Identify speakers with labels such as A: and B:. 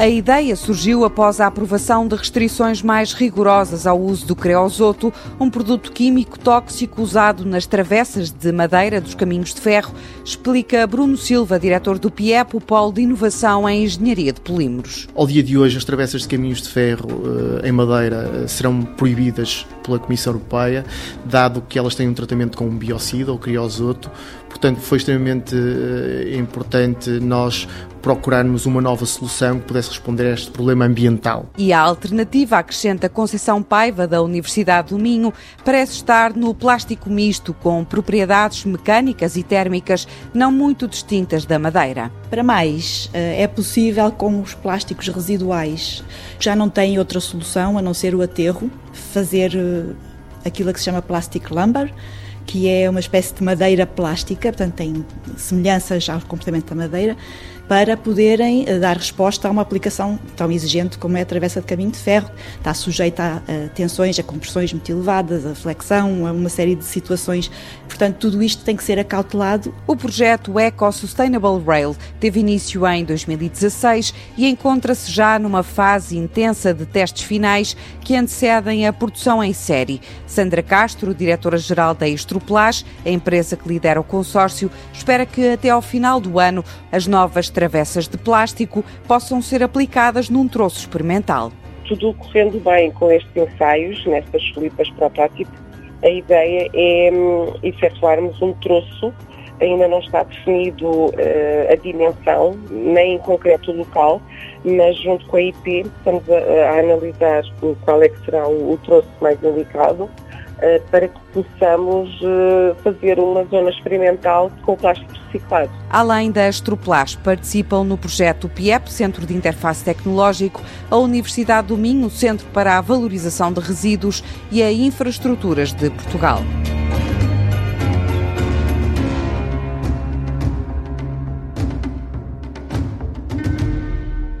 A: A ideia surgiu após a aprovação de restrições mais rigorosas ao uso do creosoto, um produto químico tóxico usado nas travessas de madeira dos caminhos de ferro, explica Bruno Silva, diretor do PIEP, o Polo de Inovação em Engenharia de Polímeros.
B: Ao dia de hoje, as travessas de caminhos de ferro eh, em madeira eh, serão proibidas pela Comissão Europeia, dado que elas têm um tratamento com um biocida ou criosoto. Portanto, foi extremamente eh, importante nós procurarmos uma nova solução que pudesse responder a este problema ambiental.
A: E a alternativa, acrescenta Conceição Paiva, da Universidade do Minho, parece estar no plástico misto, com propriedades mecânicas e térmicas não muito distintas da madeira.
C: Para mais, eh, é possível com os plásticos residuais. Já não tem outra solução a não ser o aterro, fazer eh, aquilo que se chama plastic lumber, que é uma espécie de madeira plástica, portanto tem semelhanças ao comportamento da madeira, para poderem eh, dar resposta a uma aplicação tão exigente como é a travessa de caminho de ferro. Está sujeita a, a tensões, a compressões muito elevadas, a flexão, a uma série de situações. Portanto, tudo isto tem que ser acautelado.
A: O projeto Eco Sustainable Rail teve início em 2016 e encontra-se já numa fase intensa de testes finais que antecedem a produção em série. Sandra Castro, diretora-geral da Estroplage, a empresa que lidera o consórcio, espera que até ao final do ano as novas travessas de plástico possam ser aplicadas num troço experimental.
D: Tudo correndo bem com estes ensaios, nestas flipas protótipo, a ideia é hum, efetuarmos um troço, ainda não está definido uh, a dimensão, nem em concreto o local, mas junto com a IP estamos a, a analisar qual é que será o, o troço mais indicado para que possamos eh, fazer uma zona experimental com plástico reciclado.
A: Além da Astroplast, participam no projeto PIEP, Centro de Interface Tecnológico, a Universidade do Minho, Centro para a Valorização de Resíduos e a Infraestruturas de Portugal.